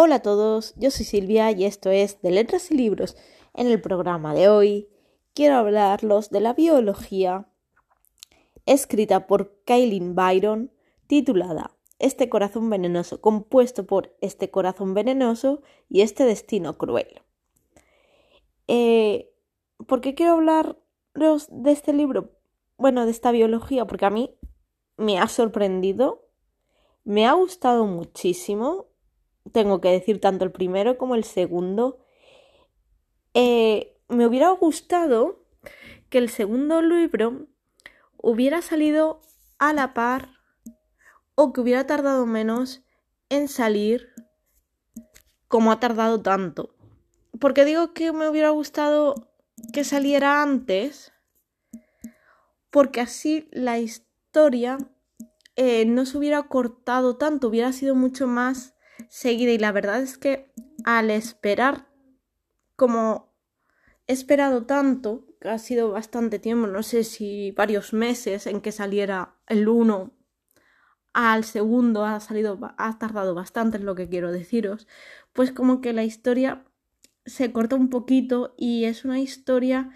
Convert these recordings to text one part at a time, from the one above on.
Hola a todos, yo soy Silvia y esto es de Letras y Libros. En el programa de hoy quiero hablarlos de la biología escrita por Kaylin Byron titulada Este corazón venenoso, compuesto por este corazón venenoso y este destino cruel. Eh, ¿Por qué quiero hablaros de este libro? Bueno, de esta biología, porque a mí me ha sorprendido, me ha gustado muchísimo tengo que decir tanto el primero como el segundo. Eh, me hubiera gustado que el segundo libro hubiera salido a la par o que hubiera tardado menos en salir como ha tardado tanto. Porque digo que me hubiera gustado que saliera antes, porque así la historia eh, no se hubiera cortado tanto, hubiera sido mucho más seguida y la verdad es que al esperar como he esperado tanto, que ha sido bastante tiempo, no sé si varios meses en que saliera el uno al segundo ha salido ha tardado bastante es lo que quiero deciros, pues como que la historia se corta un poquito y es una historia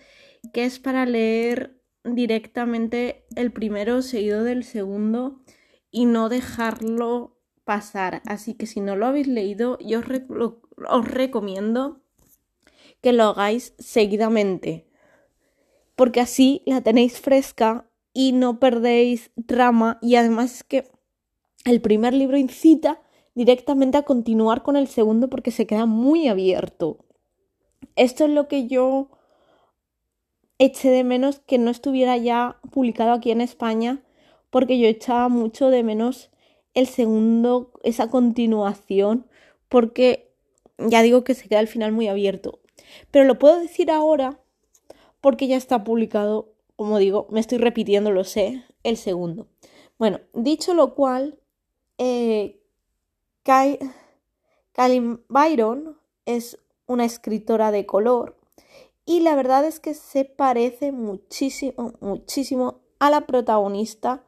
que es para leer directamente el primero seguido del segundo y no dejarlo pasar. Así que si no lo habéis leído, yo os, recomiendo que lo hagáis seguidamente. Porque así la tenéis fresca y no perdéis trama. Y además es que el primer libro incita directamente a continuar con el segundo porque se queda muy abierto. Esto es lo que yo eché de menos que no estuviera ya publicado aquí en España porque yo echaba mucho de menos el segundo, esa continuación, porque ya digo que se queda al final muy abierto. Pero lo puedo decir ahora porque ya está publicado, como digo, me estoy repitiendo, lo sé, el segundo. Bueno, dicho lo cual, eh, Byron es una escritora de color y la verdad es que se parece muchísimo, muchísimo a la protagonista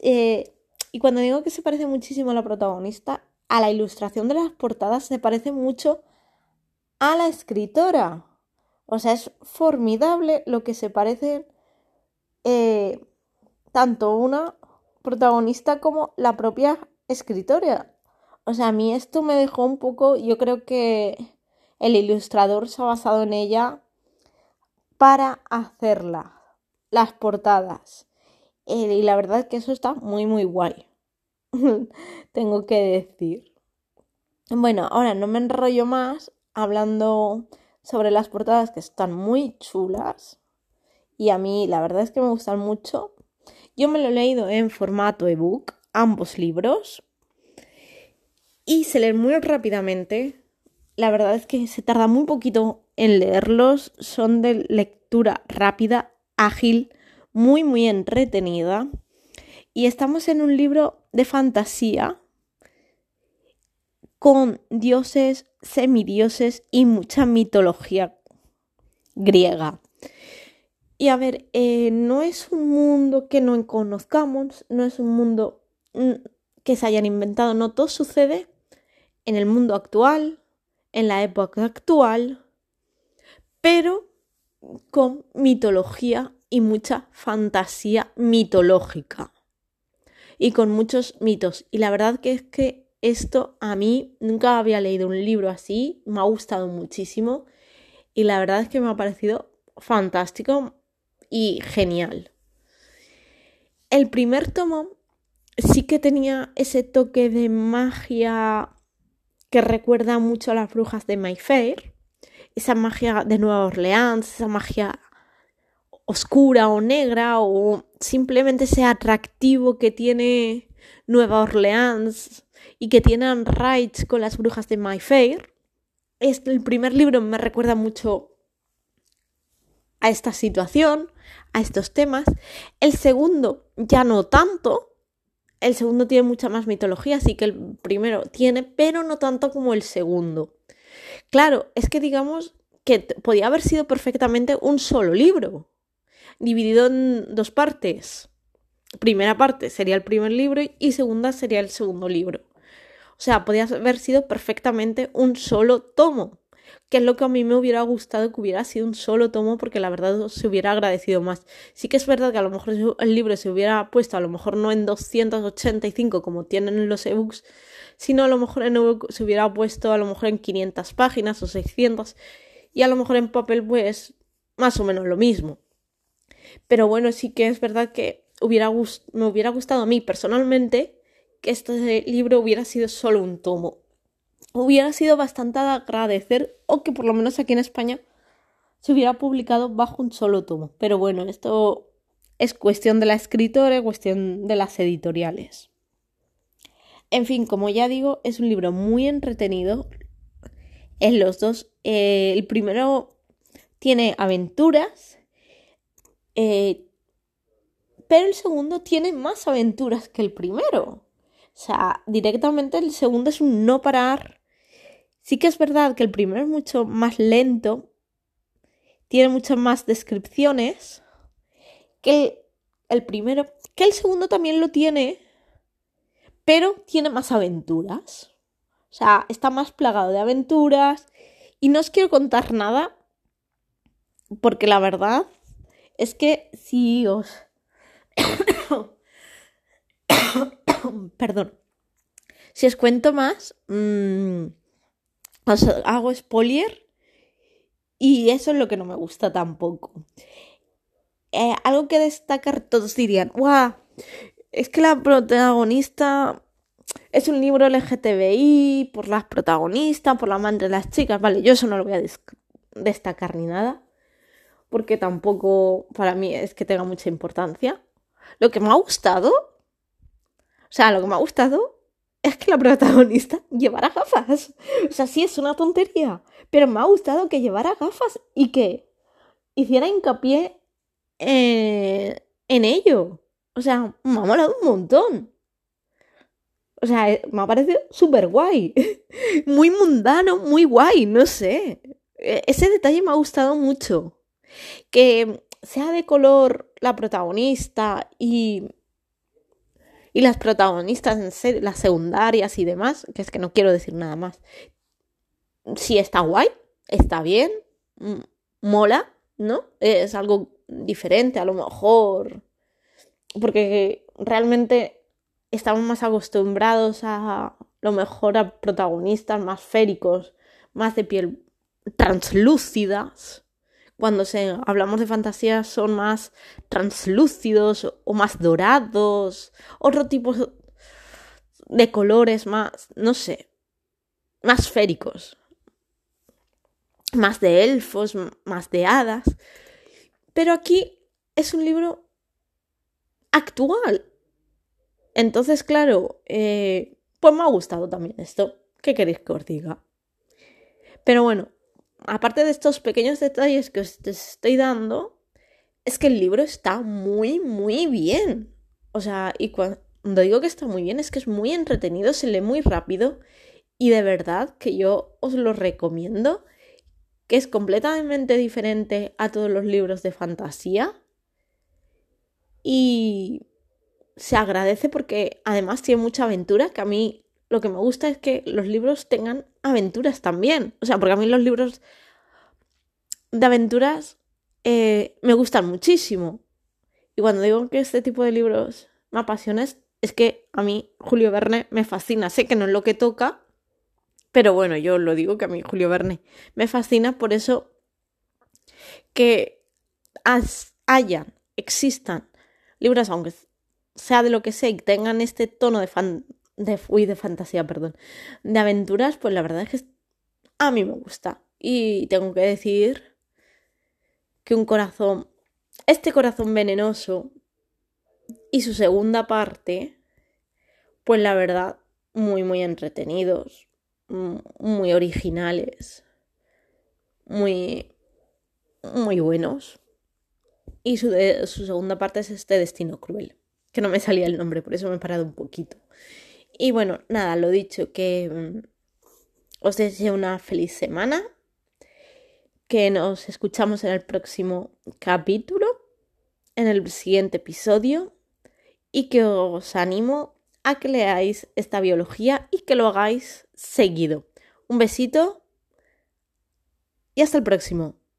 eh, y cuando digo que se parece muchísimo a la protagonista, a la ilustración de las portadas se parece mucho a la escritora. O sea, es formidable lo que se parece eh, tanto una protagonista como la propia escritora. O sea, a mí esto me dejó un poco, yo creo que el ilustrador se ha basado en ella para hacerla, las portadas. Eh, y la verdad es que eso está muy, muy guay. Tengo que decir. Bueno, ahora no me enrollo más hablando sobre las portadas que están muy chulas. Y a mí la verdad es que me gustan mucho. Yo me lo he leído en formato ebook, ambos libros. Y se leen muy rápidamente. La verdad es que se tarda muy poquito en leerlos. Son de lectura rápida, ágil muy, muy entretenida. Y estamos en un libro de fantasía con dioses, semidioses y mucha mitología griega. Y a ver, eh, no es un mundo que no conozcamos, no es un mundo mm, que se hayan inventado, no, todo sucede en el mundo actual, en la época actual, pero con mitología y mucha fantasía mitológica y con muchos mitos. Y la verdad que es que esto a mí nunca había leído un libro así, me ha gustado muchísimo y la verdad es que me ha parecido fantástico y genial. El primer tomo sí que tenía ese toque de magia que recuerda mucho a las brujas de Mayfair, esa magia de Nueva Orleans, esa magia oscura o negra o simplemente ese atractivo que tiene Nueva Orleans y que tiene Anne con las brujas de Mayfair. Este, el primer libro me recuerda mucho a esta situación, a estos temas. El segundo ya no tanto. El segundo tiene mucha más mitología, así que el primero tiene, pero no tanto como el segundo. Claro, es que digamos que podía haber sido perfectamente un solo libro dividido en dos partes. Primera parte sería el primer libro y segunda sería el segundo libro. O sea, podía haber sido perfectamente un solo tomo, que es lo que a mí me hubiera gustado que hubiera sido un solo tomo, porque la verdad se hubiera agradecido más. Sí que es verdad que a lo mejor el libro se hubiera puesto, a lo mejor no en 285 como tienen los ebooks, sino a lo mejor en ebook se hubiera puesto a lo mejor en 500 páginas o 600, y a lo mejor en papel pues más o menos lo mismo. Pero bueno, sí que es verdad que hubiera me hubiera gustado a mí personalmente que este libro hubiera sido solo un tomo. Hubiera sido bastante agradecer o que por lo menos aquí en España se hubiera publicado bajo un solo tomo. Pero bueno, esto es cuestión de la escritora, cuestión de las editoriales. En fin, como ya digo, es un libro muy entretenido. En los dos, eh, el primero tiene aventuras, eh, pero el segundo tiene más aventuras que el primero. O sea, directamente el segundo es un no parar. Sí que es verdad que el primero es mucho más lento, tiene muchas más descripciones que el, primero, que el segundo también lo tiene, pero tiene más aventuras. O sea, está más plagado de aventuras y no os quiero contar nada porque la verdad es que si os Perdón. Si os cuento más, mm, os hago spoiler y eso es lo que no me gusta tampoco. Eh, algo que destacar, todos dirían, ¡guau! Es que la protagonista es un libro LGTBI por las protagonistas, por la madre de las chicas. Vale, yo eso no lo voy a destacar ni nada, porque tampoco para mí es que tenga mucha importancia. Lo que me ha gustado o sea, lo que me ha gustado es que la protagonista llevara gafas. O sea, sí es una tontería, pero me ha gustado que llevara gafas y que hiciera hincapié en, ello. O sea, me ha molado un montón. O sea, eh, me ha parecido súper guay. Muy mundano, muy guay, no sé. E, ese detalle me ha gustado mucho. Que sea de color la protagonista y y las protagonistas, en las secundarias y demás, que es que no quiero decir nada más. Si está guay, está bien, mola, ¿no? Es algo diferente a lo mejor. Porque realmente estamos más acostumbrados a lo mejor a protagonistas más féricos, más de piel translúcidas cuando se, hablamos de fantasía son más translúcidos o más dorados, otro tipo de colores más, no sé, más féricos, más de elfos, más de hadas. Pero aquí es un libro actual. Entonces, claro, eh, pues me ha gustado también esto. ¿Qué queréis que os diga? Pero bueno, aparte de estos pequeños detalles que os estoy dando, es que el libro está muy, muy bien. O sea, y cuando digo que está muy bien, es que es muy entretenido, se lee muy rápido y de verdad que yo os lo recomiendo, que es completamente diferente a todos los libros de fantasía y se agradece porque además tiene mucha aventura, que a mí lo que me gusta es que los libros tengan aventuras también. O sea, porque a mí los libros de aventuras eh, me gustan muchísimo. Y cuando digo que este tipo de libros me apasiona, es que a mí Julio Verne me fascina. Sé que no es lo que toca, pero bueno, yo lo digo que a mí Julio Verne me fascina, por eso que hayan, existan libros, aunque sea de lo que sea, y tengan este tono de, fan, de, uy, de fantasía, perdón, de aventuras, pues la verdad es que a mí me gusta. Y tengo que decir que un corazón, este corazón venenoso y su segunda parte, pues la verdad, muy, muy entretenidos, muy originales, muy, muy buenos. Y su, su segunda parte es este destino cruel, que no me salía el nombre, por eso me he parado un poquito. Y bueno, nada, lo dicho, que mm, os deseo una feliz semana, que nos escuchamos en el próximo capítulo, en el siguiente episodio, y que os animo a que leáis esta biología y que lo hagáis seguido. Un besito y hasta el próximo.